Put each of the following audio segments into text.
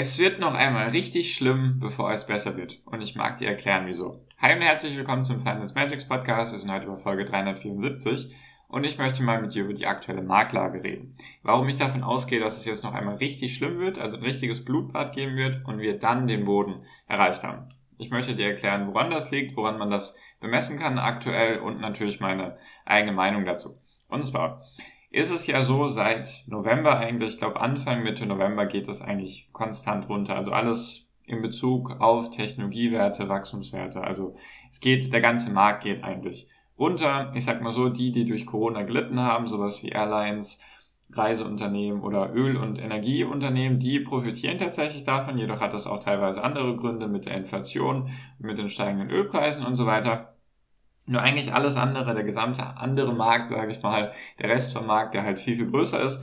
Es wird noch einmal richtig schlimm, bevor es besser wird. Und ich mag dir erklären, wieso. Hi und herzlich willkommen zum Finance Magics Podcast. Wir sind heute über Folge 374 und ich möchte mal mit dir über die aktuelle Marktlage reden. Warum ich davon ausgehe, dass es jetzt noch einmal richtig schlimm wird, also ein richtiges Blutbad geben wird und wir dann den Boden erreicht haben. Ich möchte dir erklären, woran das liegt, woran man das bemessen kann aktuell und natürlich meine eigene Meinung dazu. Und zwar, ist es ja so, seit November eigentlich, ich glaube Anfang, Mitte November geht es eigentlich konstant runter. Also alles in Bezug auf Technologiewerte, Wachstumswerte. Also es geht, der ganze Markt geht eigentlich runter. Ich sag mal so, die, die durch Corona gelitten haben, sowas wie Airlines, Reiseunternehmen oder Öl- und Energieunternehmen, die profitieren tatsächlich davon. Jedoch hat das auch teilweise andere Gründe mit der Inflation, mit den steigenden Ölpreisen und so weiter. Nur eigentlich alles andere, der gesamte andere Markt, sage ich mal, der Rest vom Markt, der halt viel, viel größer ist,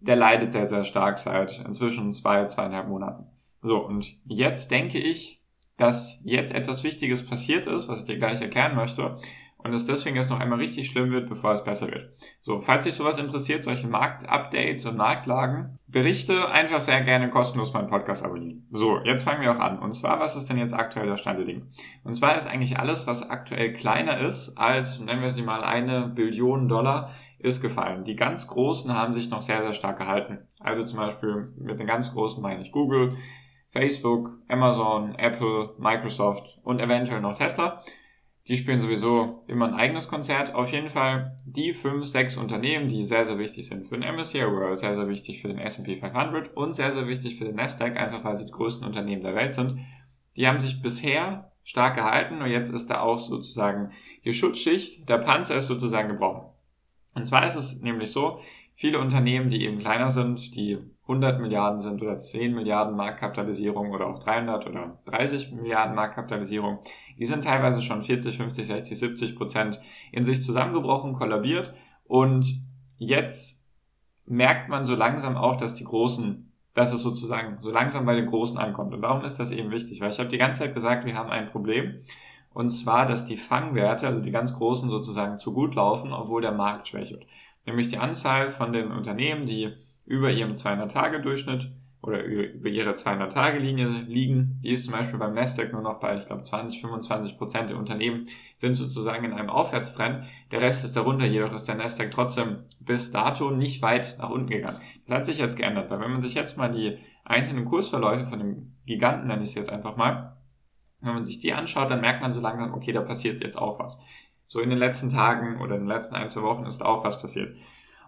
der leidet sehr, sehr stark seit inzwischen zwei, zweieinhalb Monaten. So, und jetzt denke ich, dass jetzt etwas Wichtiges passiert ist, was ich dir gleich erklären möchte und es deswegen jetzt noch einmal richtig schlimm wird, bevor es besser wird. So, falls dich sowas interessiert, solche Marktupdates und Marktlagen, berichte einfach sehr gerne kostenlos meinen Podcast abonnieren. So, jetzt fangen wir auch an. Und zwar, was ist denn jetzt aktuell der Stand der Dinge? Und zwar ist eigentlich alles, was aktuell kleiner ist als, nennen wir sie mal, eine Billion Dollar, ist gefallen. Die ganz Großen haben sich noch sehr, sehr stark gehalten. Also zum Beispiel mit den ganz Großen meine ich Google, Facebook, Amazon, Apple, Microsoft und eventuell noch Tesla. Die spielen sowieso immer ein eigenes Konzert. Auf jeden Fall die fünf, sechs Unternehmen, die sehr, sehr wichtig sind für den MSCI World, sehr, sehr wichtig für den S&P 500 und sehr, sehr wichtig für den Nasdaq, einfach weil sie die größten Unternehmen der Welt sind. Die haben sich bisher stark gehalten und jetzt ist da auch sozusagen die Schutzschicht, der Panzer ist sozusagen gebrochen. Und zwar ist es nämlich so, viele Unternehmen, die eben kleiner sind, die 100 Milliarden sind oder 10 Milliarden Marktkapitalisierung oder auch 300 oder 30 Milliarden Marktkapitalisierung, die sind teilweise schon 40, 50, 60, 70 Prozent in sich zusammengebrochen, kollabiert und jetzt merkt man so langsam auch, dass die Großen, dass es sozusagen so langsam bei den Großen ankommt. Und warum ist das eben wichtig? Weil ich habe die ganze Zeit gesagt, wir haben ein Problem. Und zwar, dass die Fangwerte, also die ganz Großen sozusagen zu gut laufen, obwohl der Markt schwächelt. Nämlich die Anzahl von den Unternehmen, die über ihrem 200-Tage-Durchschnitt oder über ihre 200-Tage-Linie liegen. Die ist zum Beispiel beim Nasdaq nur noch bei, ich glaube, 20, 25 Prozent der Unternehmen sind sozusagen in einem Aufwärtstrend. Der Rest ist darunter, jedoch ist der Nasdaq trotzdem bis dato nicht weit nach unten gegangen. Das hat sich jetzt geändert, weil wenn man sich jetzt mal die einzelnen Kursverläufe von dem Giganten, nenne ich es jetzt einfach mal, wenn man sich die anschaut, dann merkt man so langsam, okay, da passiert jetzt auch was. So in den letzten Tagen oder in den letzten ein, zwei Wochen ist auch was passiert.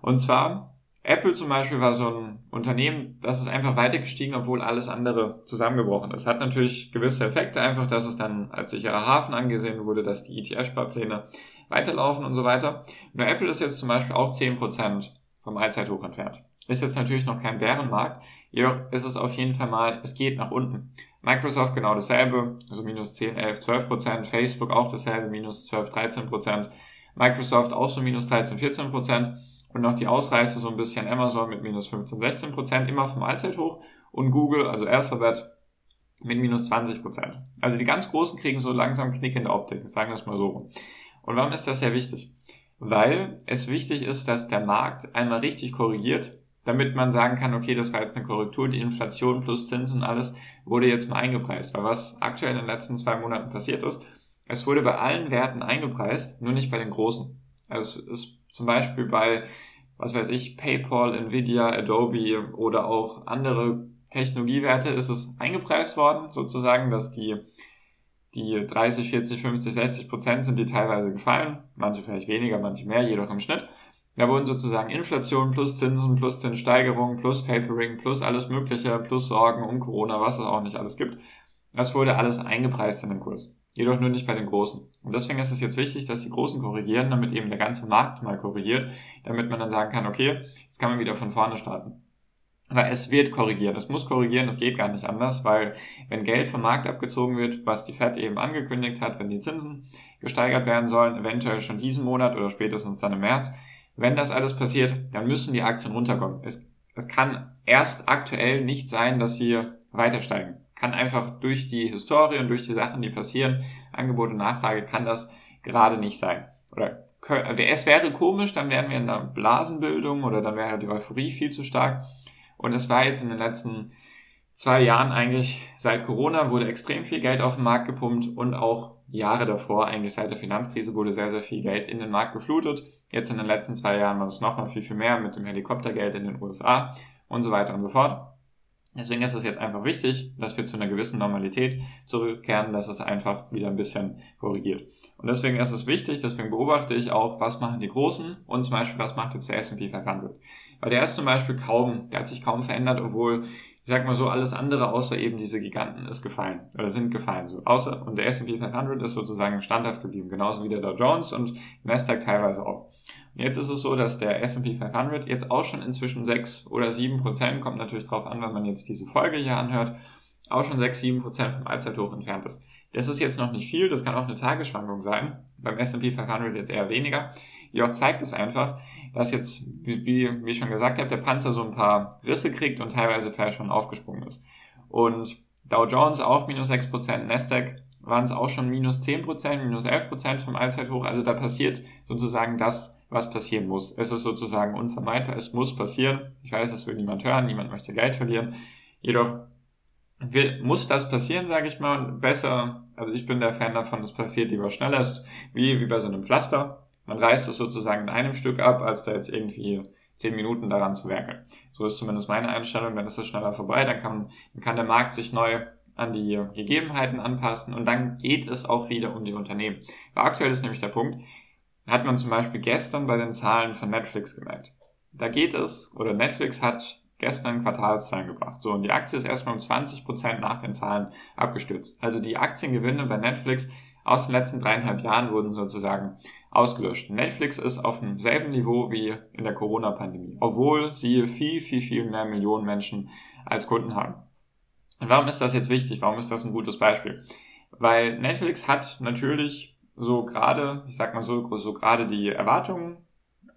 Und zwar Apple zum Beispiel war so ein Unternehmen, das ist einfach weiter gestiegen, obwohl alles andere zusammengebrochen ist. Hat natürlich gewisse Effekte, einfach, dass es dann als sicherer Hafen angesehen wurde, dass die ETF-Sparpläne weiterlaufen und so weiter. Nur Apple ist jetzt zum Beispiel auch 10% vom Allzeithoch entfernt. Ist jetzt natürlich noch kein Bärenmarkt, jedoch ist es auf jeden Fall mal, es geht nach unten. Microsoft genau dasselbe, also minus 10, 11, 12 Prozent, Facebook auch dasselbe, minus 12, 13 Prozent, Microsoft auch so minus 13, 14 Prozent und noch die Ausreißer so ein bisschen Amazon mit minus 15, 16 Prozent, immer vom Allzeithoch und Google, also Alphabet, mit minus 20 Prozent. Also die ganz Großen kriegen so langsam Knick in der Optik, sagen wir es mal so rum. Und warum ist das sehr wichtig? Weil es wichtig ist, dass der Markt einmal richtig korrigiert, damit man sagen kann, okay, das war jetzt eine Korrektur, die Inflation plus Zinsen und alles wurde jetzt mal eingepreist. Weil was aktuell in den letzten zwei Monaten passiert ist, es wurde bei allen Werten eingepreist, nur nicht bei den großen. Also es ist zum Beispiel bei, was weiß ich, PayPal, Nvidia, Adobe oder auch andere Technologiewerte ist es eingepreist worden, sozusagen, dass die, die 30, 40, 50, 60 Prozent sind die teilweise gefallen, manche vielleicht weniger, manche mehr, jedoch im Schnitt. Da wurden sozusagen Inflation plus Zinsen plus Zinssteigerung plus Tapering plus alles Mögliche plus Sorgen um Corona, was es auch nicht alles gibt. Das wurde alles eingepreist in den Kurs jedoch nur nicht bei den Großen. Und deswegen ist es jetzt wichtig, dass die Großen korrigieren, damit eben der ganze Markt mal korrigiert, damit man dann sagen kann, okay, jetzt kann man wieder von vorne starten. weil es wird korrigieren. Es muss korrigieren, es geht gar nicht anders, weil wenn Geld vom Markt abgezogen wird, was die Fed eben angekündigt hat, wenn die Zinsen gesteigert werden sollen, eventuell schon diesen Monat oder spätestens dann im März, wenn das alles passiert, dann müssen die Aktien runterkommen. Es, es kann erst aktuell nicht sein, dass sie weiter steigen. Kann einfach durch die Historie und durch die Sachen, die passieren, Angebot und Nachfrage, kann das gerade nicht sein. Oder es wäre komisch, dann wären wir in einer Blasenbildung oder dann wäre die Euphorie viel zu stark. Und es war jetzt in den letzten zwei Jahren eigentlich, seit Corona wurde extrem viel Geld auf den Markt gepumpt und auch Jahre davor, eigentlich seit der Finanzkrise, wurde sehr, sehr viel Geld in den Markt geflutet. Jetzt in den letzten zwei Jahren war es nochmal viel, viel mehr mit dem Helikoptergeld in den USA und so weiter und so fort. Deswegen ist es jetzt einfach wichtig, dass wir zu einer gewissen Normalität zurückkehren, dass es einfach wieder ein bisschen korrigiert. Und deswegen ist es wichtig, deswegen beobachte ich auch, was machen die Großen und zum Beispiel, was macht jetzt der S&P 500. Weil der ist zum Beispiel kaum, der hat sich kaum verändert, obwohl, ich sag mal so, alles andere außer eben diese Giganten ist gefallen, oder sind gefallen, so. Außer, und der S&P 500 ist sozusagen standhaft geblieben, genauso wie der Dow Jones und Nasdaq teilweise auch. Und jetzt ist es so, dass der S&P 500 jetzt auch schon inzwischen 6 oder 7 Prozent, kommt natürlich drauf an, wenn man jetzt diese Folge hier anhört, auch schon 6, 7 Prozent vom Allzeithoch entfernt ist. Das ist jetzt noch nicht viel, das kann auch eine Tagesschwankung sein. Beim S&P 500 jetzt eher weniger. Jedoch zeigt es einfach, dass jetzt, wie, wie, ich schon gesagt habe, der Panzer so ein paar Risse kriegt und teilweise vielleicht schon aufgesprungen ist. Und Dow Jones auch minus 6%, Nasdaq waren es auch schon minus 10%, minus 11% vom Allzeithoch. Also da passiert sozusagen das, was passieren muss. Es ist sozusagen unvermeidbar, es muss passieren. Ich weiß, das will niemand hören, niemand möchte Geld verlieren. Jedoch muss das passieren, sage ich mal, besser, also ich bin der Fan davon, es passiert lieber schneller, wie, wie bei so einem Pflaster. Man reißt es sozusagen in einem Stück ab, als da jetzt irgendwie zehn Minuten daran zu werkeln. So ist zumindest meine Einstellung. Dann ist es schneller vorbei. Dann kann, dann kann der Markt sich neu an die Gegebenheiten anpassen und dann geht es auch wieder um die Unternehmen. Weil aktuell ist nämlich der Punkt, hat man zum Beispiel gestern bei den Zahlen von Netflix gemerkt. Da geht es, oder Netflix hat gestern Quartalszahlen gebracht. So, und die Aktie ist erstmal um 20% nach den Zahlen abgestürzt. Also die Aktiengewinne bei Netflix aus den letzten dreieinhalb Jahren wurden sozusagen ausgelöscht. Netflix ist auf demselben Niveau wie in der Corona-Pandemie, obwohl sie viel, viel, viel mehr Millionen Menschen als Kunden haben. Und warum ist das jetzt wichtig? Warum ist das ein gutes Beispiel? Weil Netflix hat natürlich so gerade, ich sag mal so, so gerade die Erwartungen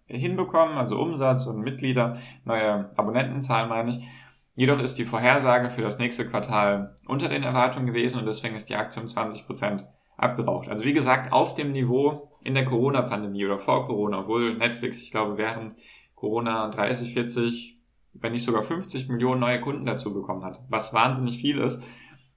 hinbekommen, also Umsatz und Mitglieder, neue Abonnentenzahlen meine ich. Jedoch ist die Vorhersage für das nächste Quartal unter den Erwartungen gewesen und deswegen ist die Aktie um 20 Prozent abgeraucht. Also wie gesagt, auf dem Niveau in der Corona-Pandemie oder vor Corona, obwohl Netflix, ich glaube, während Corona 30, 40, wenn nicht sogar 50 Millionen neue Kunden dazu bekommen hat, was wahnsinnig viel ist.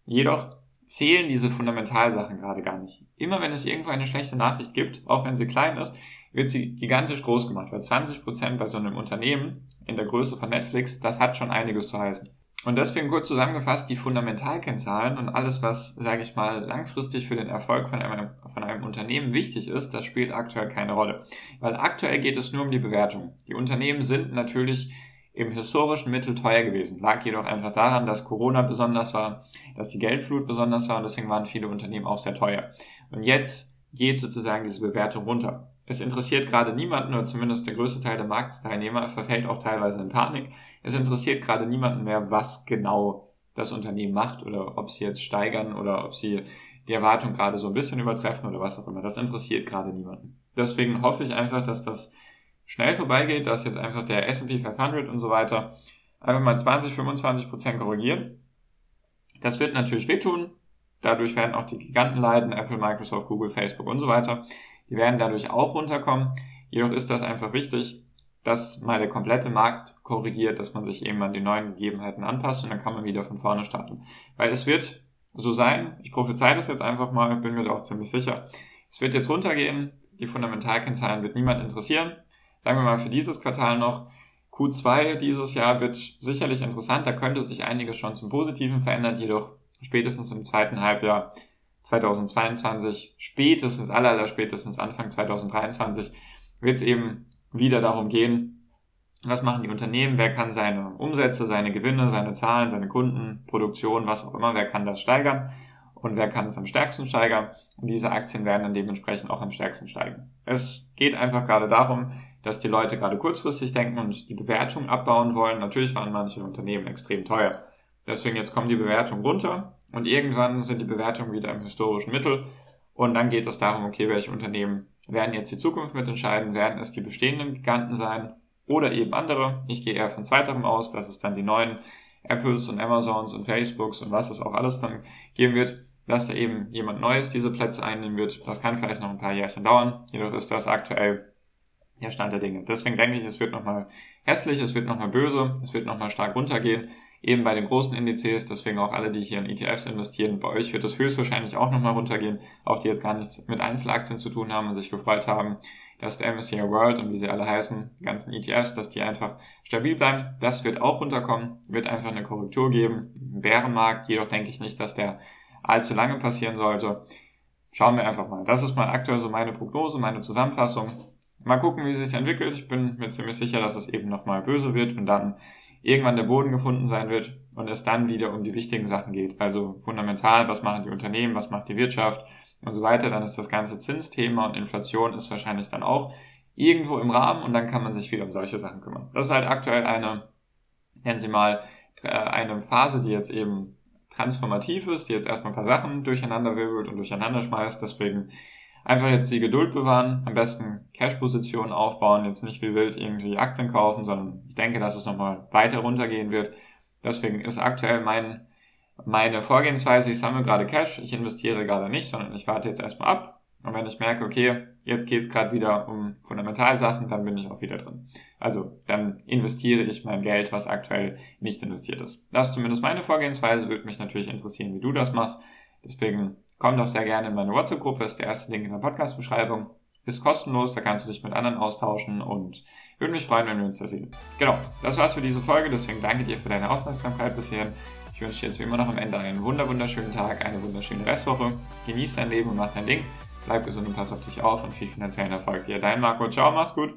Jedoch zählen diese Fundamentalsachen gerade gar nicht. Immer wenn es irgendwo eine schlechte Nachricht gibt, auch wenn sie klein ist, wird sie gigantisch groß gemacht, weil 20% bei so einem Unternehmen in der Größe von Netflix, das hat schon einiges zu heißen. Und deswegen kurz zusammengefasst, die Fundamentalkennzahlen und alles, was, sage ich mal, langfristig für den Erfolg von einem, von einem Unternehmen wichtig ist, das spielt aktuell keine Rolle. Weil aktuell geht es nur um die Bewertung. Die Unternehmen sind natürlich im historischen Mittel teuer gewesen, lag jedoch einfach daran, dass Corona besonders war, dass die Geldflut besonders war und deswegen waren viele Unternehmen auch sehr teuer. Und jetzt geht sozusagen diese Bewertung runter. Es interessiert gerade niemanden, oder zumindest der größte Teil der Marktteilnehmer verfällt auch teilweise in Panik. Es interessiert gerade niemanden mehr, was genau das Unternehmen macht oder ob sie jetzt steigern oder ob sie die Erwartung gerade so ein bisschen übertreffen oder was auch immer. Das interessiert gerade niemanden. Deswegen hoffe ich einfach, dass das schnell vorbeigeht, dass jetzt einfach der S&P 500 und so weiter einfach mal 20, 25 Prozent korrigieren. Das wird natürlich wehtun. Dadurch werden auch die Giganten leiden, Apple, Microsoft, Google, Facebook und so weiter. Die werden dadurch auch runterkommen. Jedoch ist das einfach wichtig, dass mal der komplette Markt korrigiert, dass man sich eben an die neuen Gegebenheiten anpasst und dann kann man wieder von vorne starten. Weil es wird so sein, ich prophezei das jetzt einfach mal, bin mir da auch ziemlich sicher. Es wird jetzt runtergehen, die Fundamentalkennzahlen wird niemand interessieren. Sagen wir mal für dieses Quartal noch, Q2 dieses Jahr wird sicherlich interessant, da könnte sich einiges schon zum Positiven verändern, jedoch spätestens im zweiten Halbjahr 2022, spätestens, aller, aller spätestens Anfang 2023, wird es eben wieder darum gehen, was machen die Unternehmen, wer kann seine Umsätze, seine Gewinne, seine Zahlen, seine Kunden, Produktion, was auch immer, wer kann das steigern und wer kann es am stärksten steigern und diese Aktien werden dann dementsprechend auch am stärksten steigen. Es geht einfach gerade darum, dass die Leute gerade kurzfristig denken und die Bewertung abbauen wollen. Natürlich waren manche Unternehmen extrem teuer. Deswegen jetzt kommt die Bewertung runter und irgendwann sind die Bewertungen wieder im historischen Mittel. Und dann geht es darum, okay, welche Unternehmen werden jetzt die Zukunft mitentscheiden? Werden es die bestehenden Giganten sein oder eben andere? Ich gehe eher von zweiterem aus, dass es dann die neuen Apples und Amazons und Facebooks und was es auch alles dann geben wird, dass da eben jemand Neues diese Plätze einnehmen wird. Das kann vielleicht noch ein paar Jährchen dauern. Jedoch ist das aktuell der Stand der Dinge. Deswegen denke ich, es wird nochmal hässlich, es wird nochmal böse, es wird nochmal stark runtergehen. Eben bei den großen Indizes, deswegen auch alle, die hier in ETFs investieren. Bei euch wird es höchstwahrscheinlich auch nochmal runtergehen. Auch die jetzt gar nichts mit Einzelaktien zu tun haben und sich gefreut haben, dass der MSCI World und wie sie alle heißen, die ganzen ETFs, dass die einfach stabil bleiben. Das wird auch runterkommen, wird einfach eine Korrektur geben, einen Bärenmarkt. Jedoch denke ich nicht, dass der allzu lange passieren sollte. Schauen wir einfach mal. Das ist mal aktuell so meine Prognose, meine Zusammenfassung. Mal gucken, wie es sich entwickelt. Ich bin mir ziemlich sicher, dass es eben nochmal böse wird und dann irgendwann der Boden gefunden sein wird und es dann wieder um die wichtigen Sachen geht. Also fundamental, was machen die Unternehmen, was macht die Wirtschaft und so weiter. Dann ist das ganze Zinsthema und Inflation ist wahrscheinlich dann auch irgendwo im Rahmen und dann kann man sich wieder um solche Sachen kümmern. Das ist halt aktuell eine, nennen Sie mal, äh, eine Phase, die jetzt eben transformativ ist, die jetzt erstmal ein paar Sachen durcheinander wirbelt und durcheinander schmeißt. Deswegen einfach jetzt die Geduld bewahren, am besten Cash-Positionen aufbauen, jetzt nicht wie wild irgendwie Aktien kaufen, sondern ich denke, dass es nochmal weiter runtergehen wird. Deswegen ist aktuell mein, meine Vorgehensweise, ich sammle gerade Cash, ich investiere gerade nicht, sondern ich warte jetzt erstmal ab. Und wenn ich merke, okay, jetzt geht es gerade wieder um Fundamentalsachen, dann bin ich auch wieder drin. Also dann investiere ich mein Geld, was aktuell nicht investiert ist. Das ist zumindest meine Vorgehensweise, würde mich natürlich interessieren, wie du das machst. Deswegen komm doch sehr gerne in meine WhatsApp-Gruppe, ist der erste Link in der Podcast-Beschreibung. Ist kostenlos, da kannst du dich mit anderen austauschen und würde mich freuen, wenn wir uns da sehen. Genau, das war's für diese Folge, deswegen danke dir für deine Aufmerksamkeit bisher. Ich wünsche dir jetzt wie immer noch am Ende einen wunderschönen Tag, eine wunderschöne Restwoche. Genieß dein Leben und mach dein Ding. Bleib gesund und pass auf dich auf und viel finanziellen Erfolg dir. Dein Marco. Ciao, mach's gut.